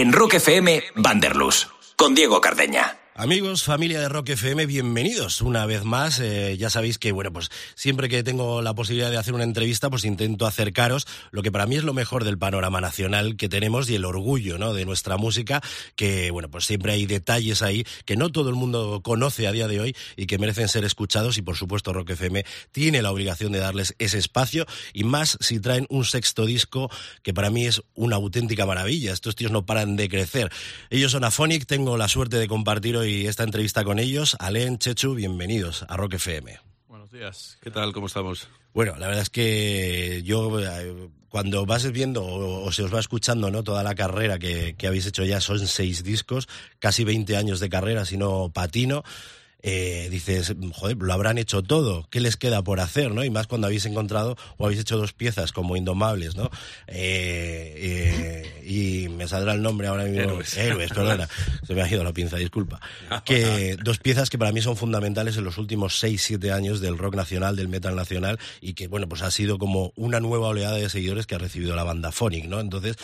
En Rock FM, Vanderlus, con Diego Cardeña. Amigos, familia de Rock FM, bienvenidos una vez más. Eh, ya sabéis que, bueno, pues siempre que tengo la posibilidad de hacer una entrevista, pues intento acercaros lo que para mí es lo mejor del panorama nacional que tenemos y el orgullo, ¿no? De nuestra música, que, bueno, pues siempre hay detalles ahí que no todo el mundo conoce a día de hoy y que merecen ser escuchados y, por supuesto, Rock FM tiene la obligación de darles ese espacio y más si traen un sexto disco que para mí es una auténtica maravilla. Estos tíos no paran de crecer. Ellos son Afonic, tengo la suerte de compartir hoy esta entrevista con ellos. Alen, Chechu, bienvenidos a Rock FM. Buenos días, ¿qué tal? ¿Cómo estamos? Bueno, la verdad es que yo eh, cuando vas viendo o, se os va escuchando no toda la carrera que, que habéis hecho ya, son seis discos, casi 20 años de carrera, si no patino eh, dices, joder, lo habrán hecho todo, ¿qué les queda por hacer? ¿no? Y más cuando habéis encontrado o habéis hecho dos piezas como Indomables, ¿no? Eh, eh, y me saldrá el nombre ahora mismo. Héroes. Héroes, perdona, se me ha ido la pinza, disculpa. Que dos piezas que para mí son fundamentales en los últimos 6, 7 años del rock nacional, del metal nacional, y que, bueno, pues ha sido como una nueva oleada de seguidores que ha recibido la banda Phonic, ¿no? Entonces,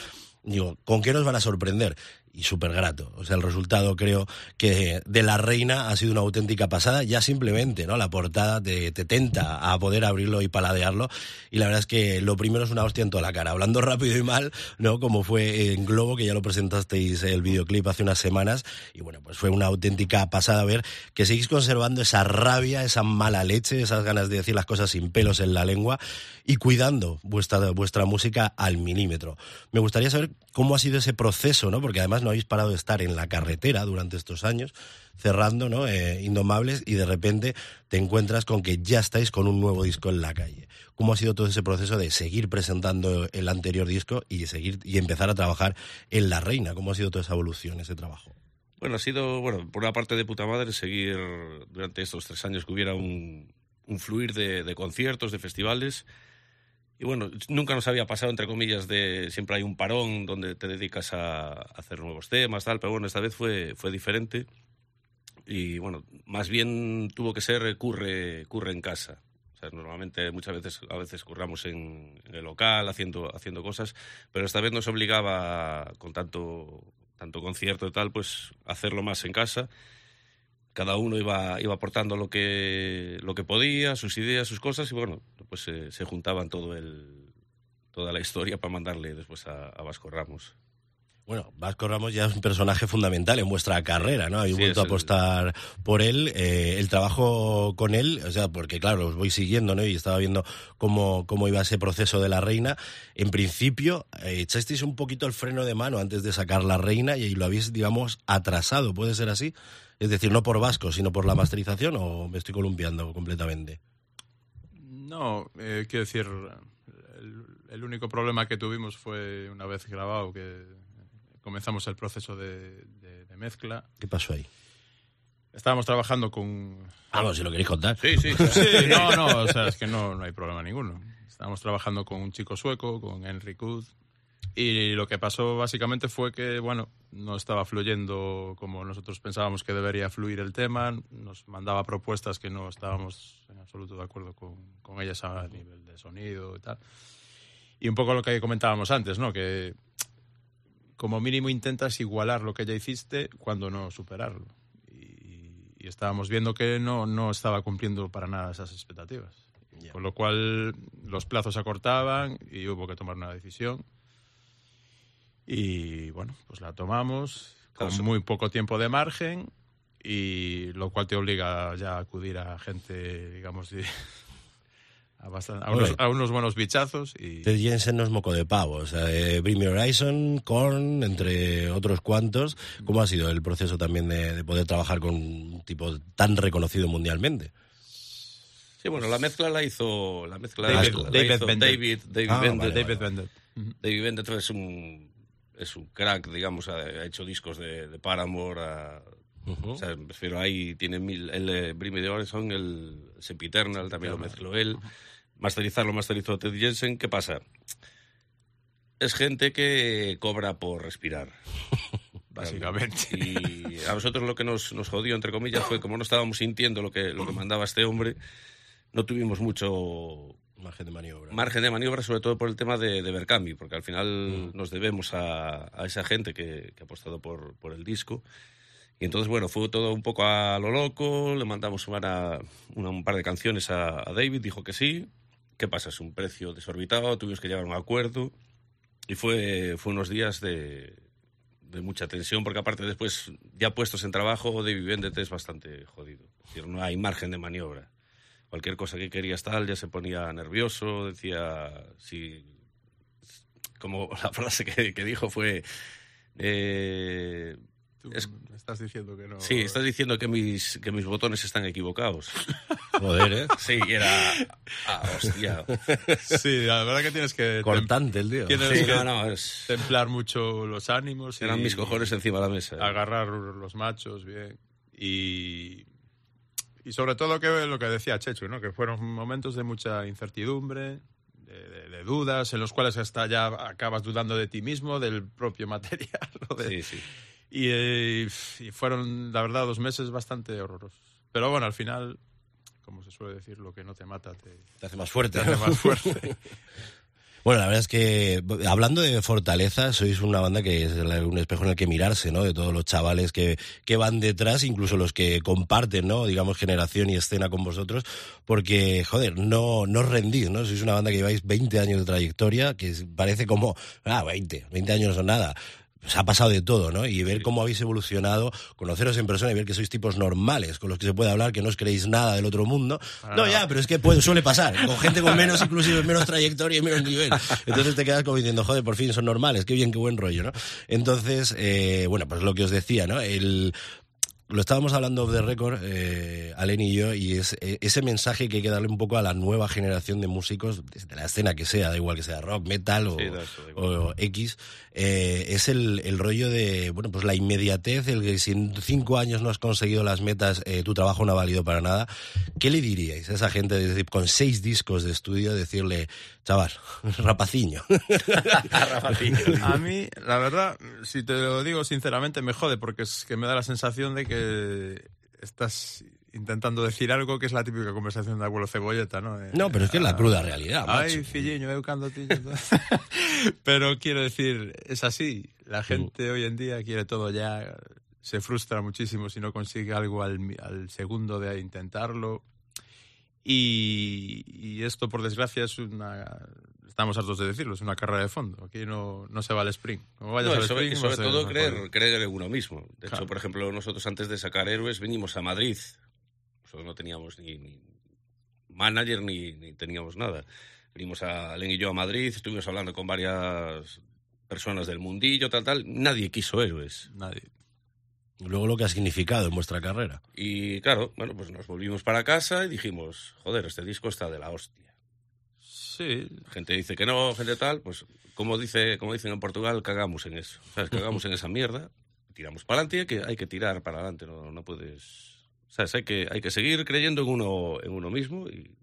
digo, ¿con qué nos van a sorprender? Y súper grato. O sea, el resultado creo que de La Reina ha sido una auténtica pasada, ya simplemente, ¿no? La portada te, te, tenta a poder abrirlo y paladearlo y la verdad es que lo primero es una hostia en toda la cara, hablando rápido y mal, ¿no? Como fue en Globo, que ya lo presentasteis el videoclip hace unas semanas y bueno, pues fue una auténtica pasada ver que seguís conservando esa rabia, esa mala leche, esas ganas de decir las cosas sin pelos en la lengua y cuidando vuestra, vuestra música al milímetro. Me gustaría saber cómo ha sido ese proceso, ¿no? Porque además no habéis parado de estar en la carretera durante estos años, cerrando, ¿no? Eh, Indomables, y de repente te encuentras con que ya estáis con un nuevo disco en la calle. ¿Cómo ha sido todo ese proceso de seguir presentando el anterior disco y seguir y empezar a trabajar en La Reina? ¿Cómo ha sido toda esa evolución, ese trabajo? Bueno, ha sido, bueno, por una parte de puta madre seguir durante estos tres años que hubiera un, fluir de conciertos, de festivales. Y bueno, nunca nos había pasado, entre comillas, de siempre hay un parón donde te dedicas a, hacer nuevos temas, tal, pero bueno, esta vez fue, fue diferente. Y bueno, más bien tuvo que ser curre, curre en casa. Normalmente muchas veces, a veces curramos en, en, el local haciendo, haciendo cosas, pero esta vez nos obligaba, con tanto, tanto concierto y tal, pues hacerlo más en casa cada uno iba, iba aportando lo que, lo que podía, sus ideas, sus cosas, y bueno, pues se, se juntaban todo el, toda la historia para mandarle después a, a, Vasco Ramos. Bueno, Vasco Ramos ya es un personaje fundamental en vuestra carrera, ¿no? Habéis sí, vuelto a apostar el... por él. Eh, el trabajo con él, o sea, porque claro, os voy siguiendo, ¿no? Y estaba viendo cómo, cómo iba ese proceso de la reina. En principio, eh, echasteis un poquito el freno de mano antes de sacar la reina y lo habéis, digamos, atrasado. ¿Puede ser así? Es decir, no por Vasco, sino por la masterización, o me estoy columpiando completamente. No, eh, quiero decir, el, el, único problema que tuvimos fue una vez grabado que comenzamos el proceso de, de, de mezcla. ¿Qué pasó ahí? Estábamos trabajando con. Vamos, si lo queréis contar. Sí, sí. sí no, no, o sea, es que no, no hay problema ninguno. Estábamos trabajando con un chico sueco, con Henry Kud, y lo que pasó básicamente fue que, bueno, no estaba fluyendo como nosotros pensábamos que debería fluir el tema, nos mandaba propuestas que no estábamos en absoluto de acuerdo con, con ellas a nivel de sonido y tal. Y un poco lo que comentábamos antes, ¿no? Que como mínimo intentas igualar lo que ya hiciste cuando no superarlo. Y, y estábamos viendo que no, no estaba cumpliendo para nada esas expectativas. Yeah. Con lo cual los plazos se acortaban y hubo que tomar una decisión y bueno, pues la tomamos con claro, muy poco tiempo de margen y lo cual te obliga ya a acudir a gente, digamos, de, a, bastante, a, unos, a, unos, buenos bichazos. Y... Ted Jensen no es moco de pavo, o sea, eh, Bring Me Horizon, Korn, entre otros cuantos. ¿Cómo ha sido el proceso también de, de poder trabajar con un tipo tan reconocido mundialmente? Sí, bueno, la mezcla la hizo, la mezcla David, la, David, la hizo Bender. David, David ah, Bender. Vale, David Bender. David Bender es un es un crack, digamos, ha, ha hecho discos de, de Paramore, a, uh -huh. o sea, prefiero ahí tiene mil, el eh, Brimmy de Horizon, el Sempiternal, también lo mezcló él, masterizarlo masterizó Ted Jensen, ¿qué pasa? Es gente que cobra por respirar. Básicamente. Y a nosotros lo que nos, nos jodió, entre comillas, fue como no estábamos sintiendo lo que, lo que mandaba este hombre, no tuvimos mucho Margen de maniobra. Margen de maniobra, sobre todo por el tema de, de Berkami, porque al final Mm. nos debemos a, a esa gente que, que ha apostado por, por el disco. Y entonces, bueno, fue todo un poco a lo loco, le mandamos sumar a una- un par de canciones a, a David, dijo que sí. ¿Qué pasa? Es un precio desorbitado, tuvimos que llegar a un acuerdo. Y fue, fue unos días de, de mucha tensión, porque aparte después, ya puestos en trabajo, David Vendette es bastante jodido. Es decir, no hay margen de maniobra. Cualquier cosa que querías tal, ya se ponía nervioso, decía, si, como la frase que, que dijo fue, eh, Tú Es- me estás diciendo que no. sí, estás diciendo que mis, que mis botones están equivocados. Joder, ¿eh? Sí, era, ah, hostia. Sí, la verdad que tienes que. Cortante el tío. Tienes Sí, que no, no, es, templar mucho los ánimos. eran y mis cojones encima de la mesa. Agarrar los machos bien. Y. Y sobre todo que lo que decía Chechu, ¿no? Que fueron momentos de mucha incertidumbre, de, de- de dudas, en los cuales hasta ya acabas dudando de ti mismo, del propio material. o de- Sí, sí. Y, eh, y fueron, la verdad, dos meses bastante horrorosos. Pero bueno, al final, como se suele decir, lo que no te mata te, Te hace más fuerte. te hace más fuerte. Bueno, la verdad es que hablando de fortaleza, sois una banda que es un espejo en el que mirarse, ¿no? De todos los chavales que, que van detrás, incluso los que comparten, ¿no? Digamos, generación y escena con vosotros, porque, joder, no, no os rendís, ¿no? Sois una banda que lleváis 20 años de trayectoria, que parece como, ah, 20, 20 años no son nada. Pues ha pasado de todo, ¿no? Y ver cómo habéis evolucionado, conoceros en persona y ver que sois tipos normales, con los que se puede hablar, que no os creéis nada del otro mundo. No, ya, pero es que puede, suele pasar, con gente con menos, inclusive menos trayectoria y menos nivel. Entonces te quedas como diciendo, joder, por fin son normales, qué bien, qué buen rollo, ¿no? Entonces, eh, bueno, pues lo que os decía, ¿no? El, lo estábamos hablando de récord, eh, Alen y yo, y es eh, ese mensaje que hay que darle un poco a la nueva generación de músicos, desde la escena que sea, da igual que sea rock, metal o, Sí, eso, o X, eh, es el, el rollo de, bueno, pues la inmediatez, el que si en cinco años no has conseguido las metas, eh, tu trabajo no ha valido para nada. ¿Qué le diríais a esa gente de con seis discos de estudio, decirle, chaval, rapaciño? A mí, la verdad, si te lo digo sinceramente, me jode porque es que me da la sensación de que estás intentando decir algo que es la típica conversación de abuelo cebolleta, ¿no? No, pero es que es la ah, cruda realidad, Ay, macho. filliño. Pero quiero decir, es así. La Mm. gente hoy en día quiere todo ya. Se frustra muchísimo si no consigue algo al, mi- al segundo de intentarlo. Y, y esto, por desgracia, es una. Estamos hartos de decirlo, es una carrera de fondo. Aquí no, no se va al sprint. Como vayas No, al y sobre, sprint, y sobre no se- todo creer, creer en uno mismo. De Claro. hecho, por ejemplo, nosotros antes de sacar Héroes vinimos a Madrid. Nosotros no teníamos ni, ni manager ni, ni teníamos nada. Vinimos a Alen y yo a Madrid, estuvimos hablando con varias personas del mundillo, tal, tal. Nadie quiso Héroes. Nadie. Luego lo que ha significado en vuestra carrera. Y claro, bueno, pues nos volvimos para casa y dijimos, joder, este disco está de la hostia. Sí, Gente dice que no, gente tal, pues como dice, como dicen en Portugal, cagamos en eso. ¿Sabes? Cagamos en esa mierda, tiramos para adelante y hay que, hay que tirar para adelante, no, no puedes. ¿Sabes? Hay que, hay que seguir creyendo en uno, en uno mismo y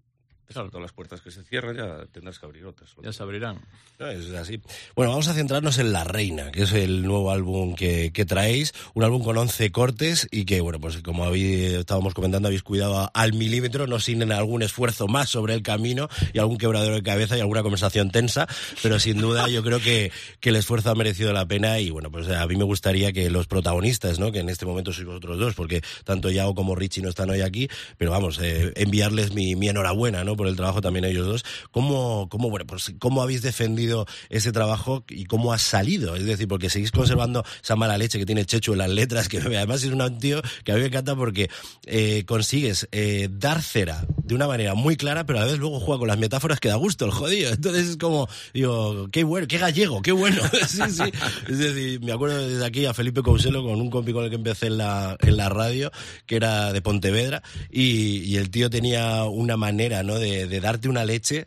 Claro. todas las puertas que se cierran ya tendrás que abrir otras. ya se abrirán. No, es así. Bueno, vamos a centrarnos en La Reina, que es el nuevo álbum que, que traéis, un álbum con 11 cortes y que, bueno, pues como habéis, estábamos comentando, habéis cuidado al milímetro, no sin algún esfuerzo más sobre el camino y algún quebradero de cabeza y alguna conversación tensa, pero sin duda yo creo que, que el esfuerzo ha merecido la pena y, bueno, pues a mí me gustaría que los protagonistas, ¿no? que en este momento sois vosotros dos, porque tanto Yao como Richie no están hoy aquí, pero vamos, eh, enviarles mi, mi enhorabuena, ¿no? Por el trabajo también ellos dos. ¿Cómo, cómo, bueno, pues, ¿Cómo habéis defendido ese trabajo y cómo ha salido? Es decir, porque seguís conservando esa mala leche que tiene Chechu en las letras, que además es un tío que a mí me encanta porque eh, consigues eh, dar cera de una manera muy clara, pero a la vez luego juega con las metáforas que da gusto, el jodido. Entonces es como, digo, qué bueno, qué gallego, qué bueno. Es decir, me acuerdo desde aquí a Felipe Couselo con un compi con el que empecé en la, en la radio, que era de Pontevedra, y el tío tenía una manera, ¿no? De, de darte una leche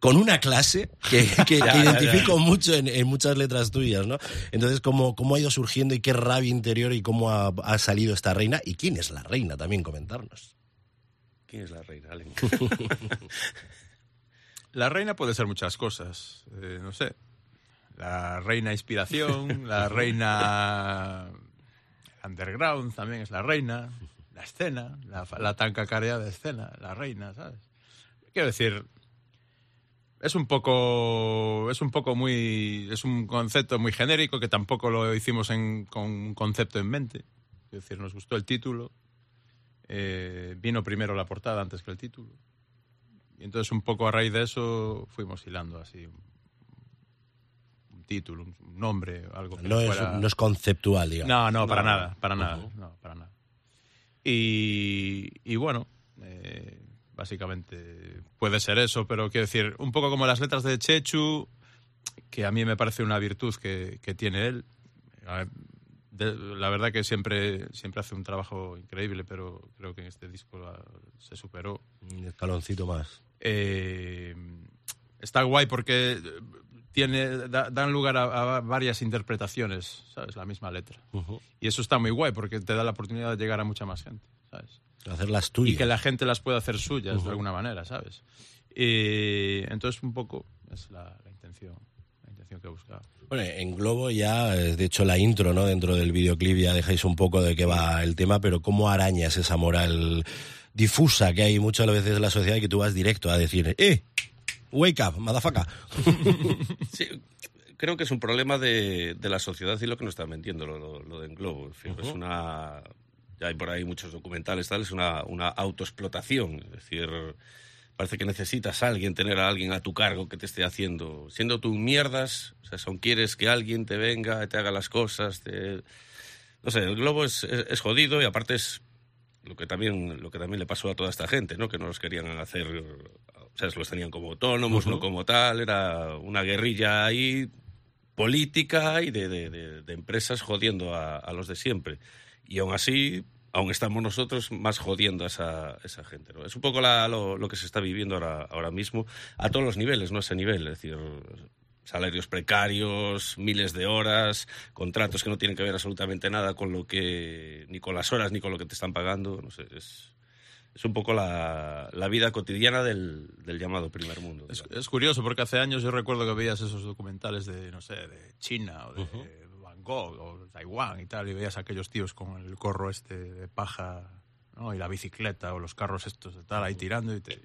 con una clase que, que- Ya, que ya, identifico mucho en, en muchas letras tuyas, ¿no? Entonces, ¿cómo, ¿cómo ha ido surgiendo y qué rabia interior y cómo ha, ha salido esta reina? ¿Y quién es la reina? También comentarnos. ¿Quién es la reina, Alen? La reina puede ser muchas cosas, eh, no sé. La reina inspiración, la reina underground también es la reina, la escena, la, la tan cacareada escena, la reina, ¿sabes? Quiero decir, es un poco es un poco muy es un concepto muy genérico que tampoco lo hicimos en, con un concepto en mente es decir nos gustó el título eh, vino primero la portada antes que el título y entonces un poco a raíz de eso fuimos hilando así un, título un, nombre algo que No es, fuera- no es conceptual, digamos. no, no, para No. nada, para nada, no, para nada. Y, y bueno, eh, básicamente puede ser eso, pero quiero decir, un poco como las letras de Chechu, que a mí me parece una virtud que, que tiene él. A ver, de- la verdad que siempre, siempre hace un trabajo increíble, pero creo que en este disco la- se superó. Un escaloncito más. Eh, está guay porque tiene, da- dan lugar a, a varias interpretaciones, ¿sabes? La misma letra. Y eso está muy guay porque te da la oportunidad de llegar a mucha más gente, ¿sabes? Hacer las Y tuyas. que la gente las pueda hacer suyas de alguna manera, ¿sabes? Y entonces un poco es la, la intención, la intención que buscaba. Bueno, en Globo ya, eh, de hecho, la intro, ¿no? Dentro del videoclip ya dejáis un poco de qué va el tema, pero ¿cómo arañas esa moral difusa que hay muchas veces en la sociedad y que tú vas directo a decir, ¡eh! Wake up, motherfucker. Sí, creo que es un problema de, de la sociedad y lo que nos están vendiendo, lo, lo- lo de Englobo. En fin, Es una. Ya hay por ahí muchos documentales, tal, es una, una autoexplotación. Es decir, parece que necesitas a alguien, tener a alguien a tu cargo que te esté haciendo. Siendo tú mierdas, o sea, son quieres que alguien te venga, te haga las cosas. Te... No sé, el globo es, es, es jodido y aparte es lo que también lo que también le pasó a toda esta gente, ¿no? Que no los querían hacer, o sea, los tenían como autónomos, no como tal, era una guerrilla ahí política y de, de- de- de empresas jodiendo a, a los de siempre. Y aún así, aún estamos nosotros más jodiendo a esa, esa gente. ¿no? Es un poco la- lo, lo que se está viviendo ahora, ahora mismo a todos los niveles, no a ese nivel. Es decir, salarios precarios, miles de horas, contratos que no tienen que ver absolutamente nada con lo que, ni con las horas ni con lo que te están pagando. No sé, es, es un poco la, la vida cotidiana del, del llamado primer mundo. Es, es curioso porque hace años yo recuerdo que veías esos documentales de, no sé, de China o de Van O Taiwán y tal, y veías a aquellos tíos con el corro este de paja ¿no? y la bicicleta o los carros estos de tal ahí tirando y te,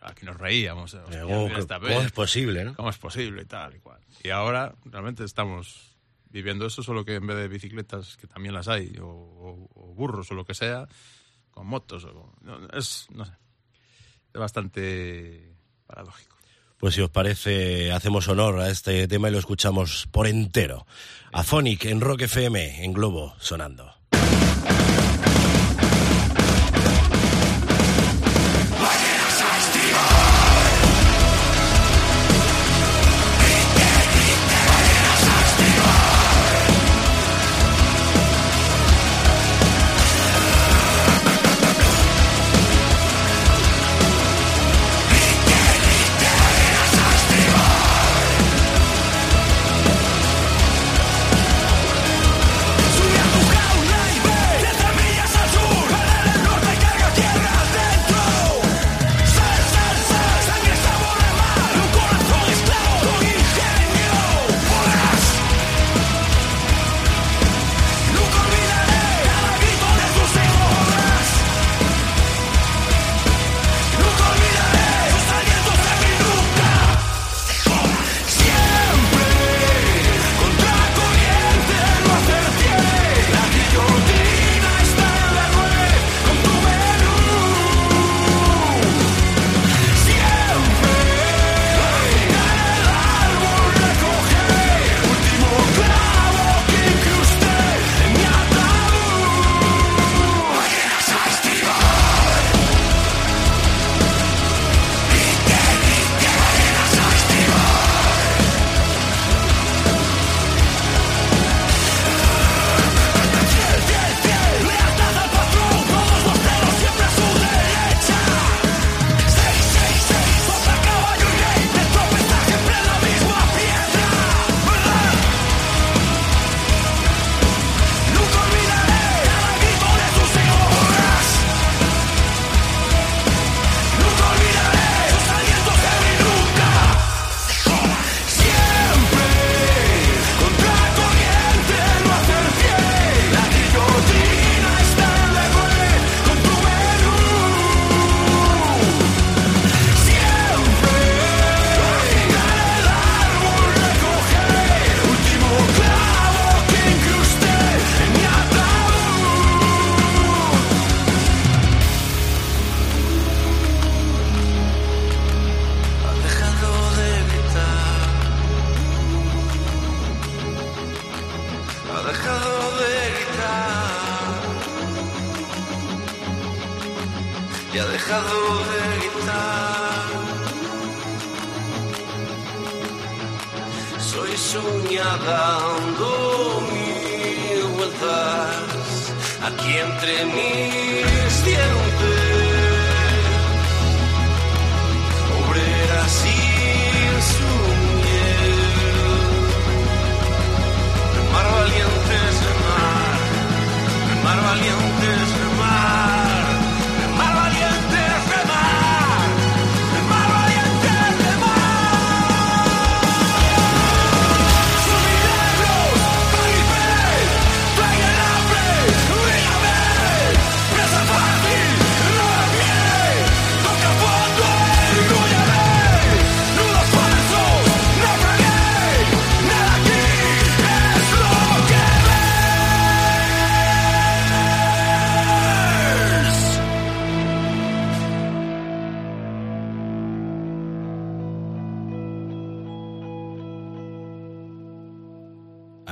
aquí nos reíamos. ¿eh? Hostia, ¿Cómo, mira esta cómo vez. es posible, no? ¿Cómo es posible y tal y cual? Y ahora realmente estamos viviendo eso, solo que en vez de bicicletas, que también las hay, o, o- o burros o lo que sea, con motos. O, no, es, no sé, es bastante paradójico. Pues si os parece, hacemos honor a este tema y lo escuchamos por entero. A Phonic en Rock FM, en Globo, sonando.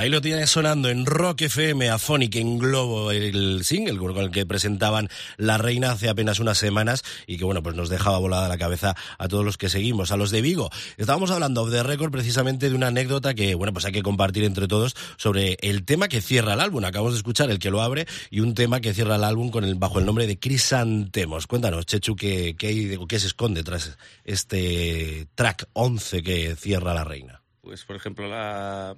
Ahí lo tienes sonando en Rock FM, Afonic en Globo, el single con el que presentaban La Reina hace apenas unas semanas y que bueno, pues nos dejaba volada la cabeza a todos los que seguimos, a los de Vigo. Estábamos hablando de récord precisamente de una anécdota que bueno, pues hay que compartir entre todos sobre el tema que cierra el álbum. Acabamos de escuchar el que lo abre y un tema que cierra el álbum con bajo el nombre de Crisantemos. Cuéntanos, Chechu, ¿qué, qué, qué se esconde tras este track 11 que cierra La Reina? Pues, por ejemplo, la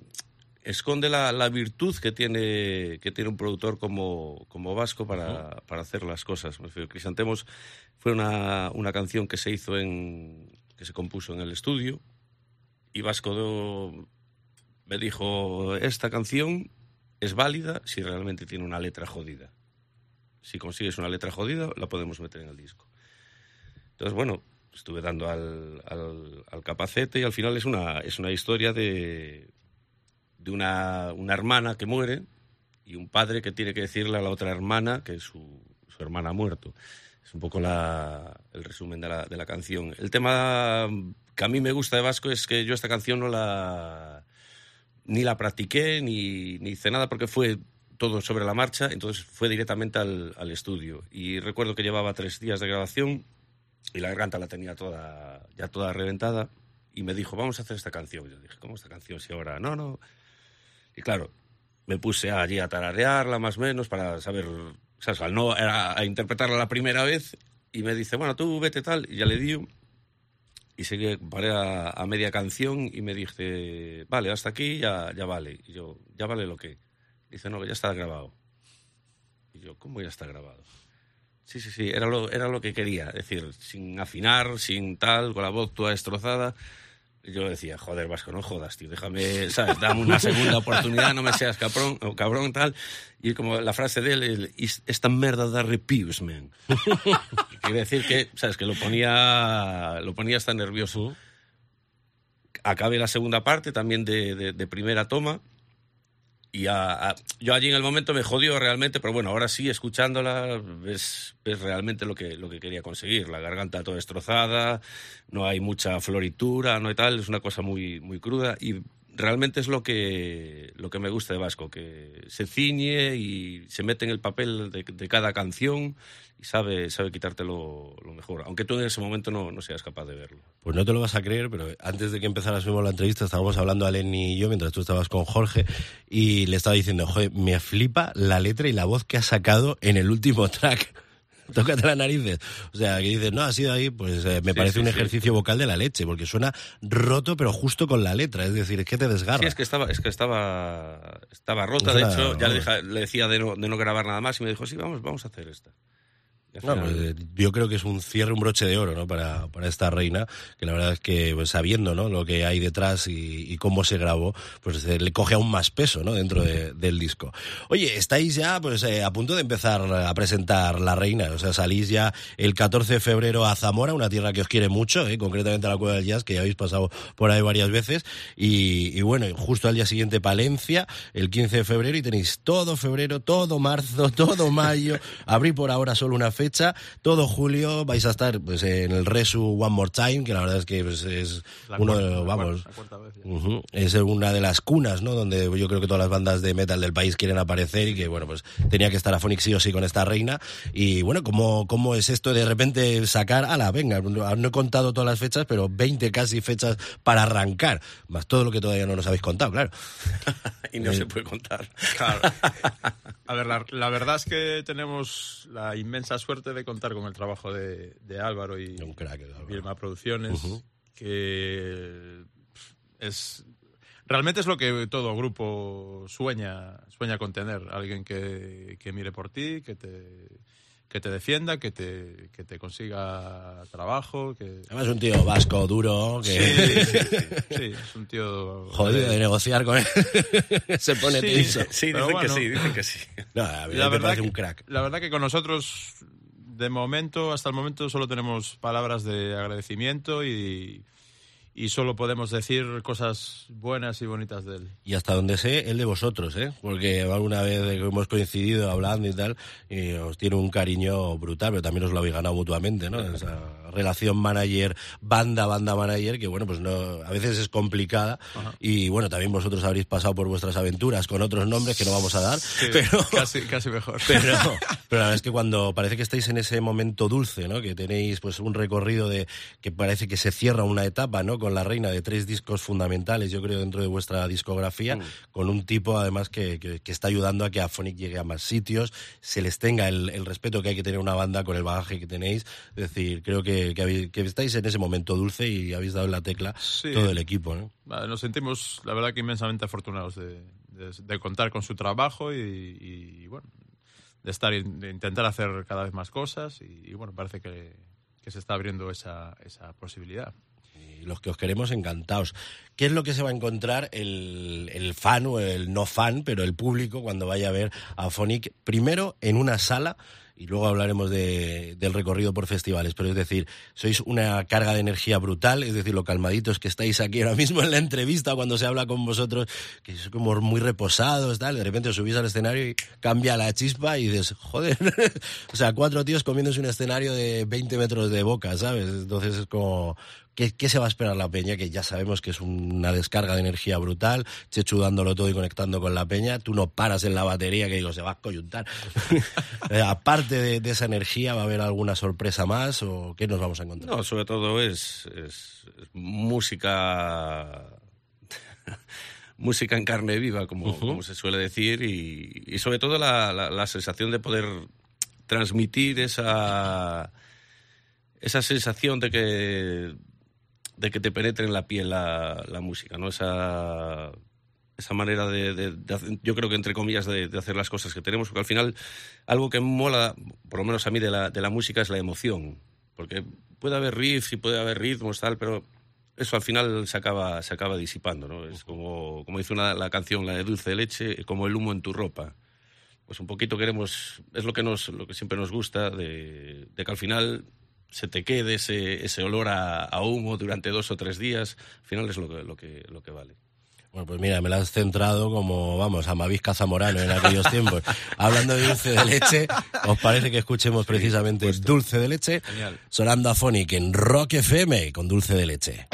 esconde la, la virtud que tiene, que tiene un productor como, como Vasco para, para hacer las cosas. Crisantemos fue una, una canción que se hizo en. que se compuso en el estudio. Y Vasco do- me dijo: Esta canción es válida si realmente tiene una letra jodida. Si consigues una letra jodida, la podemos meter en el disco. Entonces, bueno, estuve dando al, al, al capacete y al final es una, es una historia de, de una, una hermana que muere y un padre que tiene que decirle a la otra hermana que su, su hermana ha muerto. Es un poco la, el resumen de la, de la canción. El tema que a mí me gusta de Vasco es que yo esta canción no la ni la practiqué ni, ni hice nada porque fue todo sobre la marcha, entonces fue directamente al, al estudio. Y recuerdo que llevaba tres días de grabación y la garganta la tenía toda ya toda reventada y me dijo, vamos a hacer esta canción. Yo dije, ¿cómo esta canción si ahora? No, no. Y claro, me puse allí a tararearla más o menos para saber, ¿sabes? Al no, a, a interpretarla la primera vez y me dice, bueno, tú vete tal, y ya le di y seguí, paré a, a media canción y me dije, vale, hasta aquí ya, ya vale. Y yo, ¿ya vale lo que? Dice, no, ya está grabado. Y yo, ¿cómo ya está grabado? Sí, sí, sí, era lo, era lo que quería, es decir, sin afinar, sin tal, con la voz toda destrozada. Yo decía, joder, Vasco, no jodas, tío, déjame, ¿sabes? Dame una segunda oportunidad, no me seas cabrón, o cabrón, tal. Y como la frase de él, el, "Is- esta merda da repius, man. Quiere decir que, ¿sabes? Que lo ponía, lo ponía hasta nervioso. Acabé la segunda parte también de, de- de primera toma. Y a- a- yo allí en el momento me jodió realmente, pero bueno, ahora sí, escuchándola, ves, ves realmente lo que, lo que quería conseguir. La garganta toda destrozada, no hay mucha floritura, no hay tal, es una cosa muy, muy cruda y realmente es lo que, lo que me gusta de Vasco, que se ciñe y se mete en el papel de, de cada canción y sabe, sabe quitártelo lo mejor, aunque tú en ese momento no, no seas capaz de verlo. Pues no te lo vas a creer, pero antes de que empezaras mismo la entrevista estábamos hablando a Lenny y yo mientras tú estabas con Jorge y le estaba diciendo, joder, me flipa la letra y la voz que ha sacado en el último track. Tócate las narices. O sea, que dices, no, ha sido ahí, pues eh, me Sí, parece sí, un sí. ejercicio vocal de la leche, porque suena roto, pero justo con la letra. Es decir, es que te desgarra. Sí, es que estaba, es que estaba, estaba rota. Suena- de hecho, ya le, deja- le decía de no, de no grabar nada más y me dijo, sí, vamos, vamos a hacer esta. No, pues, yo creo que es un cierre, un broche de oro, ¿no? Para, para esta reina, que la verdad es que pues, sabiendo, ¿no? Lo que hay detrás y, y cómo se grabó, pues eh, le coge aún más peso, ¿no? Dentro de- del disco. Oye, estáis ya, pues, eh, a punto de empezar a presentar la reina, o sea, salís ya el 14 de febrero a Zamora, una tierra que os quiere mucho, ¿eh? concretamente a la Cueva del Jazz, que ya habéis pasado por ahí varias veces, y, y bueno, justo al día siguiente Palencia, el 15 de febrero, y tenéis todo febrero, todo marzo, todo mayo, abrí por ahora solo una fecha fecha, todo julio vais a estar pues, en el Resu One More Time, que la verdad es que pues, es La uno cuarta- de los, la vamos, cuarta- la cuarta vez ya. Ujú. Es una de las cunas, ¿no? Donde yo creo que todas las bandas de metal del país quieren aparecer y que, bueno, pues tenía que estar a sí o sí con esta reina. Y bueno, ¿cómo, cómo es esto de repente sacar, a la venga, no, no he contado todas las fechas, pero 20 casi fechas para arrancar, más todo lo que todavía no nos habéis contado, claro. y no Eh. se puede contar. Claro. A ver, la, la verdad es que tenemos la inmensa suerte de contar con el trabajo de, de Álvaro y Un crack, Álvaro. Vilma Producciones, que es realmente es lo que todo grupo sueña sueña con tener, alguien que, que mire por ti, que te que te defienda, que te, que te consiga trabajo, que Además, un tío vasco, duro, sí, que sí, sí, sí, es un tío jodido de negociar con él. Se pone Sí, tenso. Sí, dicen que sí, dicen que sí. No, a mí la me verdad, parece que, un crack. la verdad que con nosotros, de momento, hasta el momento, solo tenemos palabras de agradecimiento y, y solo podemos decir cosas buenas y bonitas de él. Y hasta donde sé, el de vosotros, ¿eh? Porque alguna vez que hemos coincidido hablando y tal, y os tiene un cariño brutal, pero también os lo habéis ganado mutuamente, ¿no? Relación manager-banda, banda-manager, que bueno, pues no, a veces es complicada. Y bueno, también vosotros habréis pasado por vuestras aventuras con otros nombres que no vamos a dar, pero... casi, casi mejor. Pero, pero la verdad es que cuando parece que estáis en ese momento dulce, ¿no? Que tenéis pues un recorrido de que parece que se cierra una etapa, ¿no? Con la reina de tres discos fundamentales, yo creo, dentro de vuestra discografía, con un tipo además que, que- que está ayudando a que Afonic llegue a más sitios, se les tenga el, el respeto que hay que tener una banda con el bagaje que tenéis. Es decir, creo que, que, que estáis en ese momento dulce y habéis dado en la tecla Sí. todo el equipo, ¿no? Nos sentimos, la verdad, que inmensamente afortunados de, de- de contar con su trabajo y, y, bueno, de estar de intentar hacer cada vez más cosas y, y, bueno, parece que, que se está abriendo esa, esa posibilidad. y los que os queremos encantados. ¿Qué es lo que se va a encontrar el, el fan o el no fan, pero el público cuando vaya a ver a Phonic? Primero en una sala y luego hablaremos de- del recorrido por festivales, pero es decir, sois una carga de energía brutal, es decir, lo calmaditos que estáis aquí ahora mismo en la entrevista cuando se habla con vosotros, que es como muy reposados, tal, de repente os subís al escenario y cambia la chispa y dices, joder, o sea, cuatro tíos comiéndose un escenario de 20 metros de boca, ¿sabes? Entonces es como, ¿Qué, qué se va a esperar la peña? Que ya sabemos que es una descarga de energía brutal, Chechu dándolo todo y conectando con la peña. Tú no paras en la batería que digo, se va a coyuntar. Eh, Aparte de, de esa energía, ¿va a haber alguna sorpresa más o qué nos vamos a encontrar? No, sobre todo es, es- es música música en carne viva, como, como se suele decir, y, y sobre todo la, la- la sensación de poder transmitir esa, esa sensación de que, de que te penetre en la piel la, la música, ¿no? Esa, esa manera de, de- yo creo que entre comillas, de, hacer las cosas que tenemos, porque al final algo que mola, por lo menos a mí, de la, de la música es la emoción. Porque puede haber riffs y puede haber ritmos, tal, pero eso al final se acaba, se acaba disipando, ¿no? Es como, como dice una, la canción, la de Dulce Leche, como el humo en tu ropa. Pues un poquito queremos, es lo que, nos, lo que siempre nos gusta, de que al final se te quede ese, ese olor a, a humo durante dos o tres días. Al final es lo que, lo que, lo que vale. Bueno, pues mira, me la has centrado como, vamos, a Mavisca Zamorano en aquellos tiempos. Hablando de dulce de leche, ¿os parece que escuchemos precisamente Dulce de Leche? Genial. Sonando a Phonic en Rock FM con Dulce de Leche.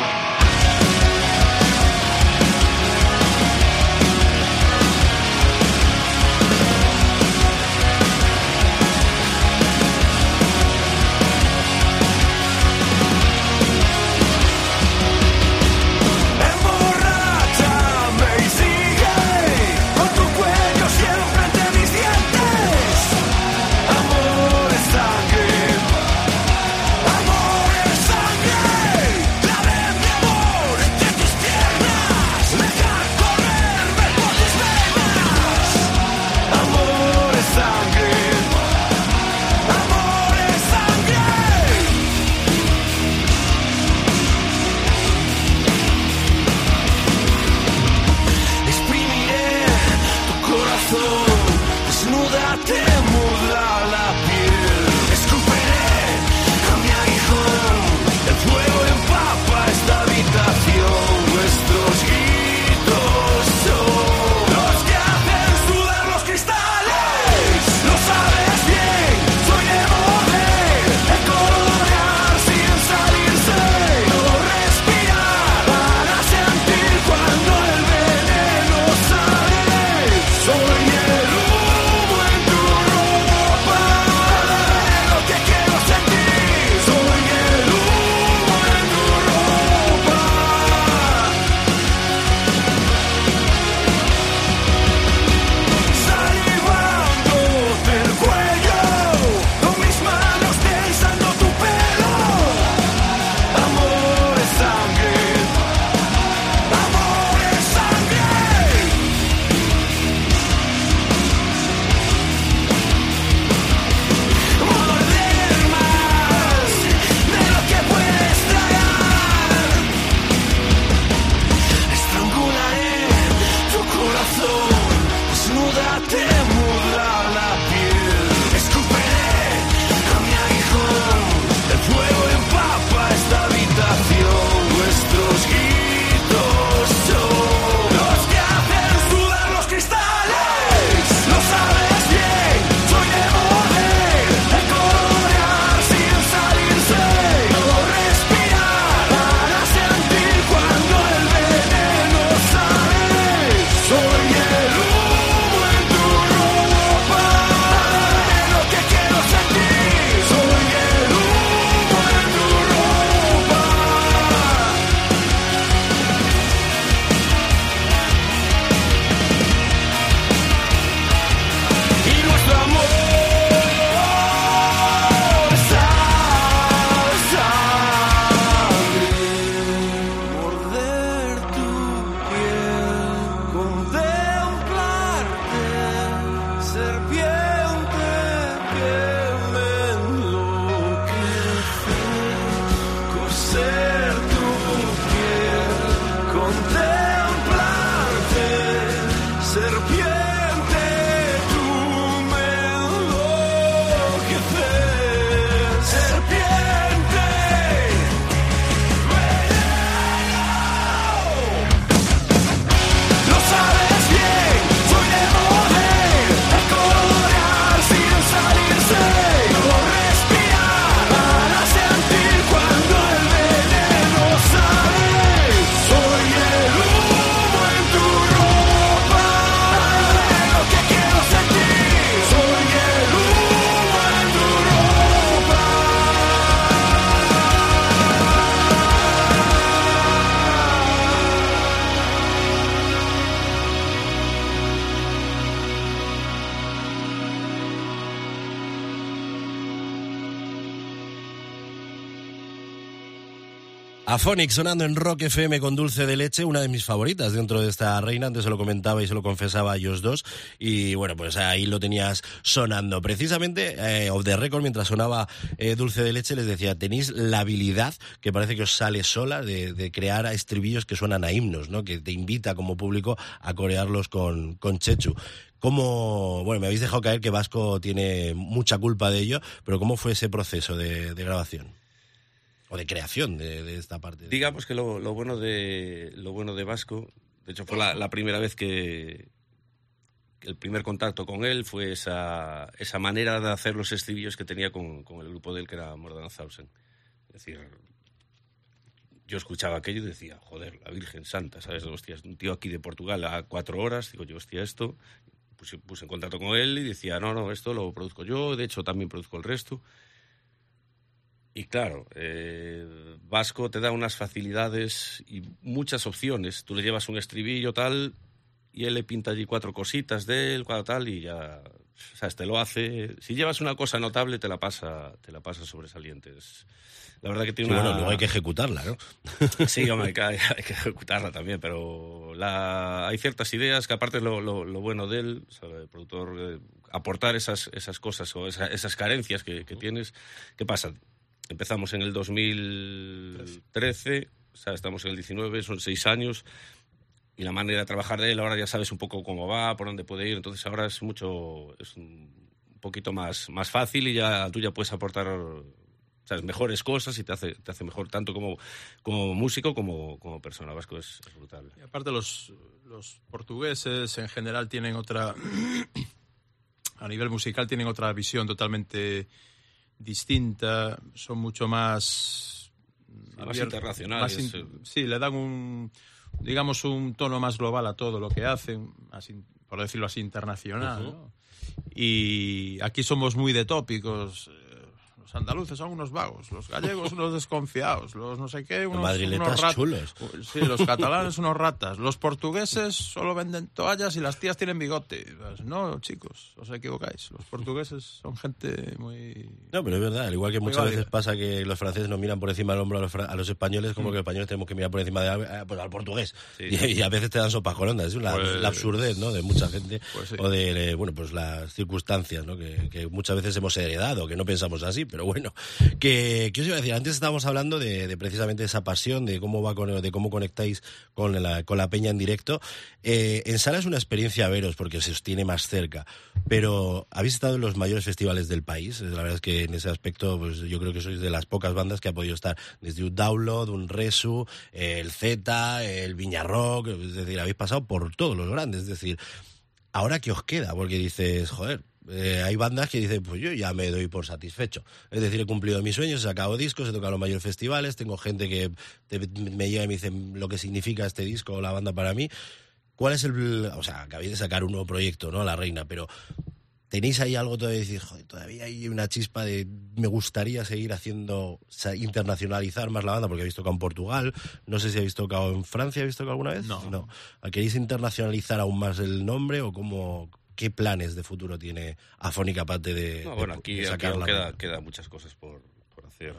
Afonic sonando en Rock FM con dulce de leche, una de mis favoritas dentro de esta reina. Antes se lo comentaba y se lo confesaba a ellos dos. Y bueno, pues ahí lo tenías sonando. Precisamente, eh, off the record, mientras sonaba eh, dulce de leche, les decía: tenéis la habilidad que parece que os sale sola de, de crear estribillos que suenan a himnos, ¿no? Que te invita como público a corearlos con, con Chechu. ¿Cómo, bueno, me habéis dejado caer que Vasco tiene mucha culpa de ello, pero ¿cómo fue ese proceso de, de grabación? O de creación de, de esta parte. Digamos que lo, lo bueno de lo bueno de Vasco, de hecho fue la, la primera vez que el primer contacto con él fue esa, esa manera de hacer los estribillos que tenía con, con el grupo de él que era Thousand. Es decir, yo escuchaba aquello y decía, joder, la Virgen Santa, ¿sabes? Hostia, un tío aquí de Portugal a cuatro horas, digo yo, hostia, esto. Puse, puse en contacto con él y decía, no, no, esto lo produzco yo, de hecho también produzco el resto. Y claro, eh, Vasco te da unas facilidades y muchas opciones. Tú le llevas un estribillo tal y él le pinta allí cuatro cositas de él, cuatro tal y ya, o sea, te lo hace. Si llevas una cosa notable te la pasa, te la pasa sobresaliente. Es- la verdad que tiene Sí, una... bueno, luego hay que ejecutarla, ¿no? Sí, hombre, hay que, hay que ejecutarla también, pero la, hay ciertas ideas que aparte es lo, lo, lo bueno de él, o sea, el productor, eh, aportar esas, esas cosas o esa- esas carencias que, que tienes. ¿Qué pasa? Empezamos en el 2013, o sea, estamos en el 19, son seis años, y la manera de trabajar de él ahora ya sabes un poco cómo va, por dónde puede ir, entonces ahora es mucho, es un poquito más, más fácil y ya tú ya puedes aportar sabes, mejores cosas y te hace, te hace mejor tanto como, como músico como, como persona. Vasco es, brutal. Y aparte los, los portugueses en general tienen otra, a nivel musical tienen otra visión totalmente distinta, son mucho más... Internacionales, más in- sí, le dan un, digamos, un tono más global a todo lo que hacen, por decirlo así, internacional. ¿no? Y aquí somos muy de tópicos. Los andaluces son unos vagos, los gallegos unos desconfiados, los no sé qué, unos, madriletas unos rat- chulos. Sí, los catalanes unos ratas, los portugueses solo venden toallas y las tías tienen bigote. Pues No, chicos, os equivocáis. Los portugueses son gente muy... No, pero es verdad, al igual que muchas válida. veces pasa que los franceses nos miran por encima del hombro a los, a los españoles, como que los españoles tenemos que mirar por encima de, eh, pues, al portugués. Sí. Y, y a veces te dan sopa con ondas. Es Pues- la absurdez ¿no? de mucha gente Pues sí. o de eh, bueno, pues las circunstancias ¿no? que, que muchas veces hemos heredado, que no pensamos así, pero bueno. Que, ¿Qué os iba a decir? Antes estábamos hablando de, de precisamente esa pasión, de cómo va con, de cómo conectáis con la, peña en directo. Eh, en sala es una experiencia veros porque se os tiene más cerca, pero habéis estado en los mayores festivales del país. La verdad es que en ese aspecto pues, yo creo que sois de las pocas bandas que ha podido estar desde un Download, un Resu, el Z, el Viña Rock, es decir, habéis pasado por todos los grandes. Es decir, ahora qué os queda, porque dices, joder, eh, hay bandas que dicen, pues yo ya me doy por satisfecho. Es decir, he cumplido mis sueños, he sacado discos, he tocado los mayores festivales, tengo gente que te- me llega y me dice lo que significa este disco o la banda para mí. ¿Cuál es el...? O sea, acabéis de sacar un nuevo proyecto, ¿no? La Reina, pero ¿tenéis ahí algo todavía de decir, joder, todavía hay una chispa de me gustaría seguir haciendo, internacionalizar más la banda? Porque habéis tocado en Portugal, no sé si habéis tocado en Francia, ¿habéis tocado alguna vez? No. No. ¿Queréis internacionalizar aún más el nombre o cómo, qué planes de futuro tiene Afónica aparte de, No, bueno, aquí, de sacar queda, muchas cosas por, por hacer.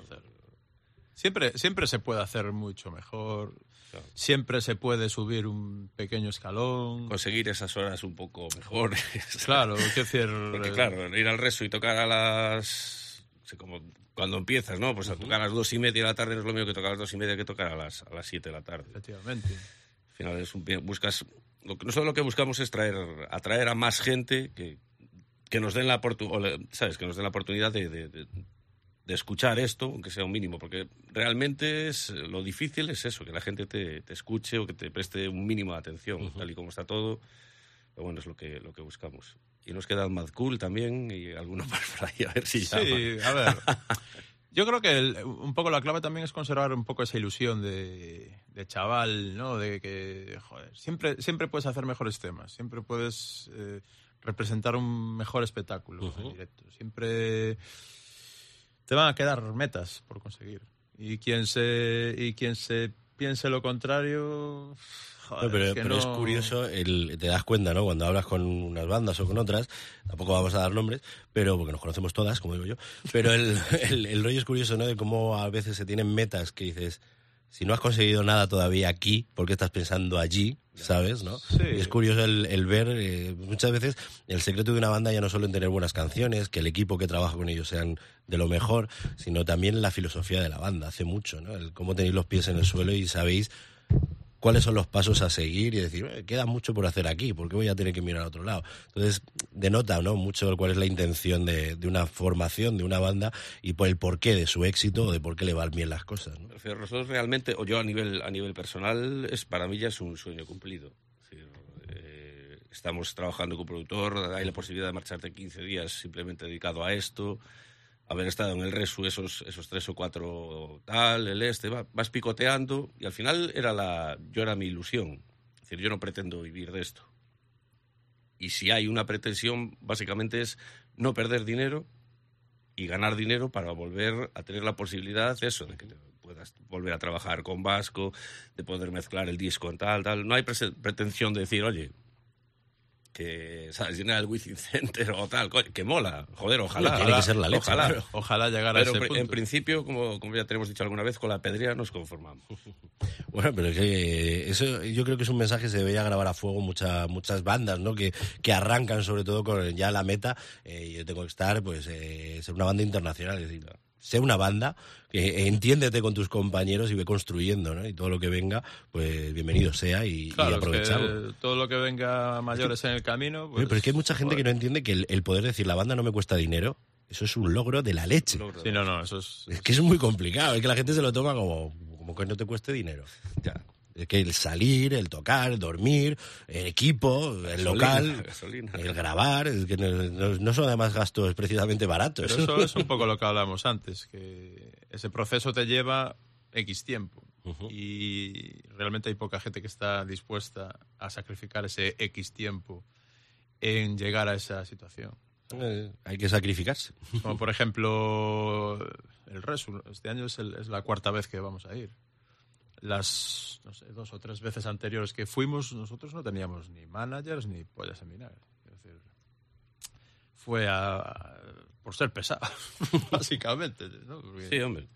Siempre, siempre se puede hacer mucho mejor, Claro. siempre se puede subir un pequeño escalón. Conseguir esas horas un poco mejores. Claro, quiero decir... Porque eh, claro, ir al resto y tocar a las... no sé, como cuando empiezas, ¿no? Pues a tocar a las dos y media de la tarde no es lo mismo que tocar a las dos y media que tocar a las, a las siete de la tarde. Efectivamente. Al final es un, buscas... Lo que, nosotros lo que buscamos es traer, atraer a más gente que, que nos den la oportunidad, ¿sabes? Que nos den la oportunidad de, de- de- de escuchar esto, aunque sea un mínimo, porque realmente es, lo difícil es eso, que la gente te, te escuche o que te preste un mínimo de atención, tal y como está todo. Pero bueno, es lo que, lo que buscamos. Y nos queda Mad Cool también y alguno más por ahí, a ver si. Sí, a ver. Yo creo que el- un poco la clave también es conservar un poco esa ilusión de, de chaval, ¿no? De que, joder, siempre, siempre puedes hacer mejores temas, siempre puedes eh, representar un mejor espectáculo en directo. Siempre te van a quedar metas por conseguir. Y quien se, y quien se piense lo contrario... joder, No, pero, que pero es curioso, el, te das cuenta, ¿no? Cuando hablas con unas bandas o con otras, tampoco vamos a dar nombres, pero porque nos conocemos todas, como digo yo, pero el, el, el rollo es curioso, ¿no? De cómo a veces se tienen metas que dices, si no has conseguido nada todavía aquí, ¿por qué estás pensando allí? ¿Sabes? ¿no? Sí. Y es curioso el, el ver, eh, muchas veces, el secreto de una banda ya no solo en tener buenas canciones, que el equipo que trabaja con ellos sean de lo mejor, sino también la filosofía de la banda. Hace mucho, ¿no? El cómo tenéis los pies en el suelo y sabéis cuáles son los pasos a seguir y decir, "Eh, queda mucho por hacer aquí, ¿por qué voy a tener que mirar a otro lado? Entonces, denota ¿no? mucho cuál es la intención de, de una formación, de una banda y por el porqué de su éxito o de por qué le van bien las cosas. ¿no? Nosotros realmente, o yo a nivel, a nivel personal, es para mí ya es un sueño cumplido. Eh, estamos trabajando con productor, hay la posibilidad de marcharte 15 días simplemente dedicado a esto, haber estado en el Resu esos, esos tres o cuatro tal, el este, va- vas picoteando y al final era la, yo era mi ilusión. Es decir, yo no pretendo vivir de esto. Y si hay una pretensión, básicamente es no perder dinero y ganar dinero para volver a tener la posibilidad de eso, de que te puedas volver a trabajar con Vasco, de poder mezclar el disco en tal, tal. No hay pretensión de decir, oye, que, ¿sabes? Llenar el Wizzing Center o tal, que mola, joder, ojalá. Tiene que ser la leche, Ojalá. claro. Ojalá llegar a Pero ese en punto. en principio, como, como ya tenemos dicho alguna vez, con la pedrea nos conformamos. Bueno, pero es que eso yo creo que es un mensaje que se debería grabar a fuego muchas muchas bandas, ¿no? Que, que arrancan sobre todo con ya la meta. eh, yo tengo que estar, pues, eh, ser una banda internacional. Es decir, sé una banda, que entiéndete con tus compañeros y ve construyendo, ¿no? Y todo lo que venga, pues bienvenido sea y, y Claro, es que aprovecharlo. todo lo que venga mayores en el camino. Pues, pero es que hay mucha gente que no entiende que el, el poder decir la banda no me cuesta dinero, eso es un logro de la leche. Logro. Sí, no, no, eso es. Es que es muy complicado, es que la gente se lo toma como, como que no te cueste dinero. Ya. Es que el salir, el tocar, dormir, el equipo, el Gasolina, local, gasolina. el grabar, es que no, son además gastos precisamente baratos. Pero eso es un poco lo que hablamos antes, que ese proceso te lleva X tiempo. Y realmente hay poca gente que está dispuesta a sacrificar ese X tiempo en llegar a esa situación. Eh, Hay que sacrificarse. Como por ejemplo el Resu. Este año es, el- es la cuarta vez que vamos a ir. Las no sé, dos o tres veces anteriores que fuimos, nosotros no teníamos ni managers ni pollas. Es decir, fue a, a- por ser pesado, básicamente. ¿no? Porque Sí, hombre.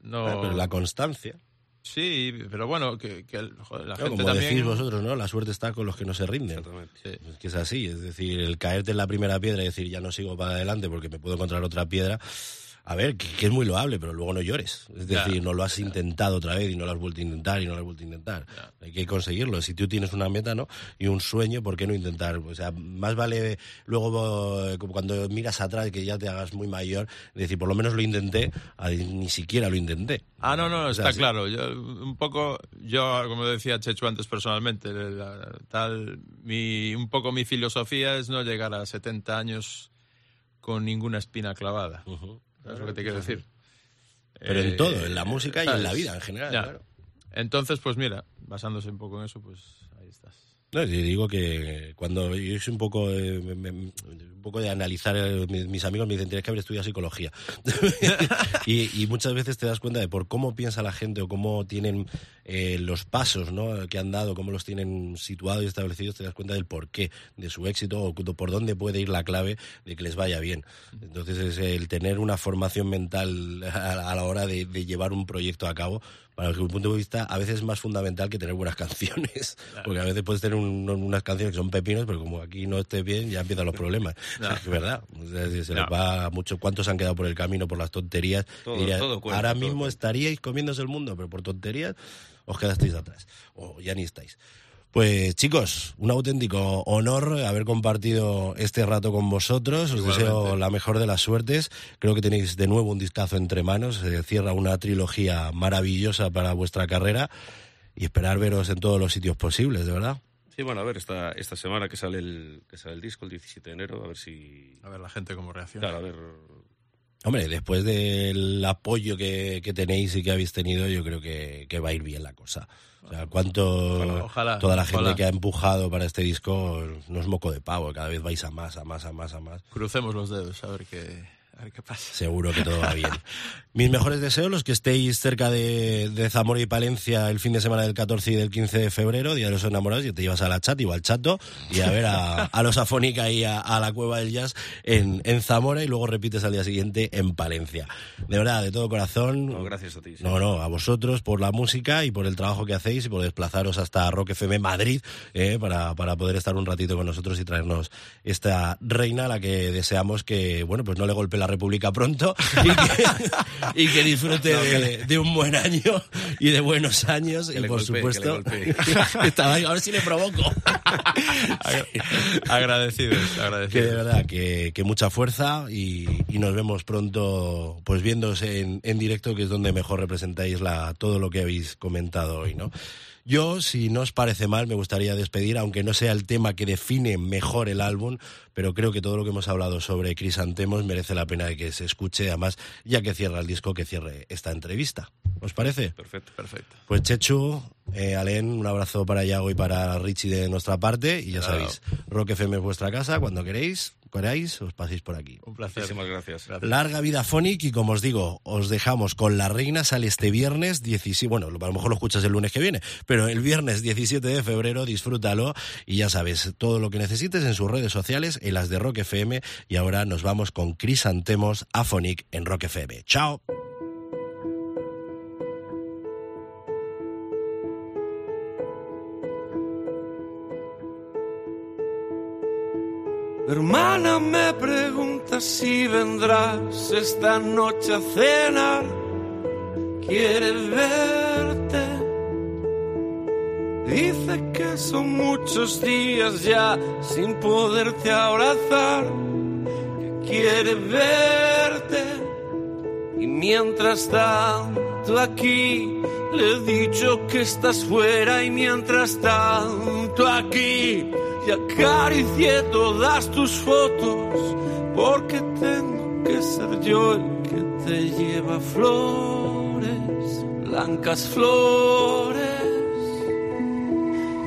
no- Ah, Pero la constancia, Sí, pero bueno, que, que el- joder, la Claro, gente como también... decís vosotros, ¿no? La suerte está con los que no se rinden. Exactamente. Sí. Es que es así, es decir, el caerte en la primera piedra y decir ya no sigo para adelante porque me puedo encontrar otra piedra, a ver, que, que es muy loable, pero luego no llores. Es decir, no lo has intentado otra vez y no lo has vuelto a intentar y no lo has vuelto a intentar. Hay que conseguirlo. Si tú tienes una meta, ¿no? Y un sueño, ¿por qué no intentar? O sea, más vale luego, eh, como cuando miras atrás, que ya te hagas muy mayor, decir, por lo menos lo intenté, a- ni siquiera lo intenté. Ah, no, no, O sea, está claro. Yo, un poco, yo, como decía Chechu antes personalmente, la- tal, mi, un poco mi filosofía es no llegar a 70 años con ninguna espina clavada. Ujú. ¿Sabes lo que te quiero decir? Pero en Eh, todo, en la música y en la vida en general, claro. Entonces, pues mira, basándose un poco en eso, pues ahí estás. No, yo digo que cuando yo soy un poco, eh, me- un poco de analizar, eh, mi- mis amigos me dicen tienes que haber estudiado psicología. y, y muchas veces te das cuenta de por cómo piensa la gente o cómo tienen eh, los pasos ¿no? que han dado, cómo los tienen situados y establecidos, te das cuenta del porqué de su éxito o por dónde puede ir la clave de que les vaya bien. Entonces es el tener una formación mental a, a la hora de, de llevar un proyecto a cabo, para mi punto de vista, a veces es más fundamental que tener buenas canciones. Porque a veces puedes tener un- unas canciones que son pepinos, pero como aquí no esté bien, ya empiezan los problemas. No. Es verdad. O sea, si se No. les va mucho. ¿Cuántos han quedado por el camino por las tonterías? Todo- Diría, todo cuenta, ahora todo mismo estaríais comiéndose el mundo, pero por tonterías os quedasteis atrás. O ya ni estáis. Pues chicos, un auténtico honor haber compartido este rato con vosotros. Os Igualmente. deseo la mejor de las suertes. Creo que tenéis de nuevo un discazo entre manos. Se cierra una trilogía maravillosa para vuestra carrera y esperar veros en todos los sitios posibles, de verdad. Sí, bueno, a ver, esta, esta semana que sale, el, que sale el disco, el 17 de enero, a ver si... A ver la gente cómo reacciona. Claro, a ver... Hombre, después del apoyo que, que tenéis y que habéis tenido, yo creo que, que va a ir bien la cosa. O sea, cuánto Ojalá, ojalá, toda la gente ojalá. que ha empujado para este disco no es moco de pavo, cada vez vais a más, a más, a más, a más. Crucemos los dedos a ver qué, a ver qué pasa. Seguro que todo va bien. Mis mejores deseos, los que estéis cerca de, de, Zamora y Palencia el fin de semana del 14 y del 15 de febrero, Día de los Enamorados, y te llevas a la chat o al chato y a ver a, a los afónica y a, a, la Cueva del Jazz en, en, Zamora y luego repites al día siguiente en Palencia. De verdad, de todo corazón. No, gracias a ti. Sí. No, no, a vosotros por la música y por el trabajo que hacéis y por desplazaros hasta Rock FM Madrid eh, para, para poder estar un ratito con nosotros y traernos esta reina a la que deseamos que, bueno, pues no le golpe la República pronto y que, y que disfrute no, de, de, un buen año y de buenos años que y por golpee, supuesto estaba ahí, a ver si le provoco. Agradecidos, agradecidos. que de verdad que, que mucha fuerza y, y, nos vemos pronto pues viéndose en, en, directo que es donde mejor representáis la, todo lo que habéis comentado hoy no yo, si no os parece mal, me gustaría despedir, aunque no sea el tema que define mejor el álbum, pero creo que todo lo que hemos hablado sobre Crisantemos merece la pena de que se escuche, además, ya que cierra el disco, que cierre esta entrevista. ¿Os parece? Perfecto, perfecto. Pues Chechu, eh, Alen, un abrazo para Yago y para Richie de nuestra parte, y ya claro. sabéis, Rock FM es vuestra casa, cuando queréis, queráis, os paséis por aquí. Un placer. Muchísimas gracias. gracias. Larga vida Phonic y como os digo, os dejamos con La Reina, sale este viernes 17, bueno, a lo mejor lo escuchas el lunes que viene, pero el viernes 17 de febrero, disfrútalo y ya sabes, todo lo que necesites en sus redes sociales, en las de Rock FM y ahora nos vamos con Crisantemos a Phonic en Rock FM. ¡Chao! Hermana me pregunta si vendrás esta noche a cenar. Quiere verte. Dice que son muchos días ya sin poderte abrazar. Que quiere verte. Y mientras tanto aquí le he dicho que estás fuera y mientras tanto aquí y acaricié todas tus fotos porque tengo que ser yo el que te lleva flores, blancas flores.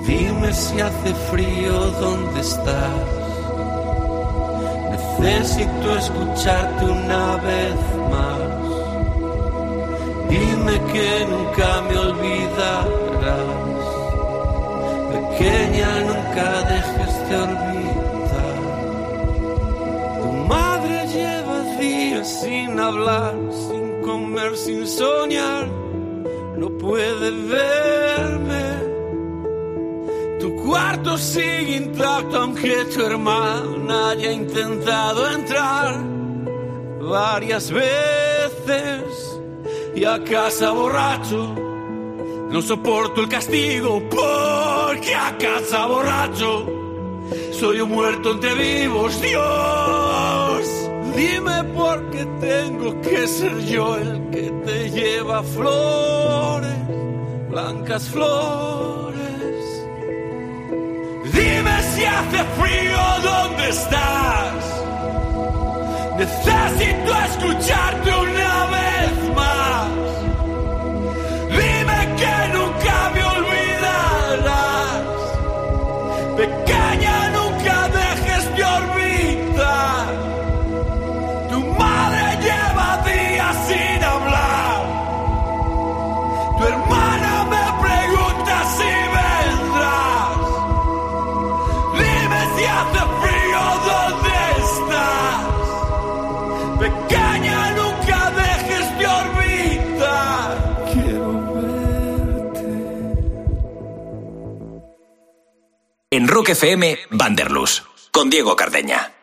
Dime si hace frío, ¿dónde estás? Necesito escucharte una vez más. Dime que nunca me olvidarás pequeña, nunca dejes de olvidar. Tu madre lleva días sin hablar, sin comer, sin soñar. No puede verme. Tu cuarto sigue intacto, aunque tu hermana haya intentado entrar varias veces. Y a casa borracho no soporto el castigo porque a casa borracho soy un muerto entre vivos. Dios, dime por qué tengo que ser yo el que te lleva flores, blancas flores. Dime si hace frío, ¿dónde estás? Necesito escucharte una Pequeña, En Rock FM, Vanderlus, con Diego Cardeña.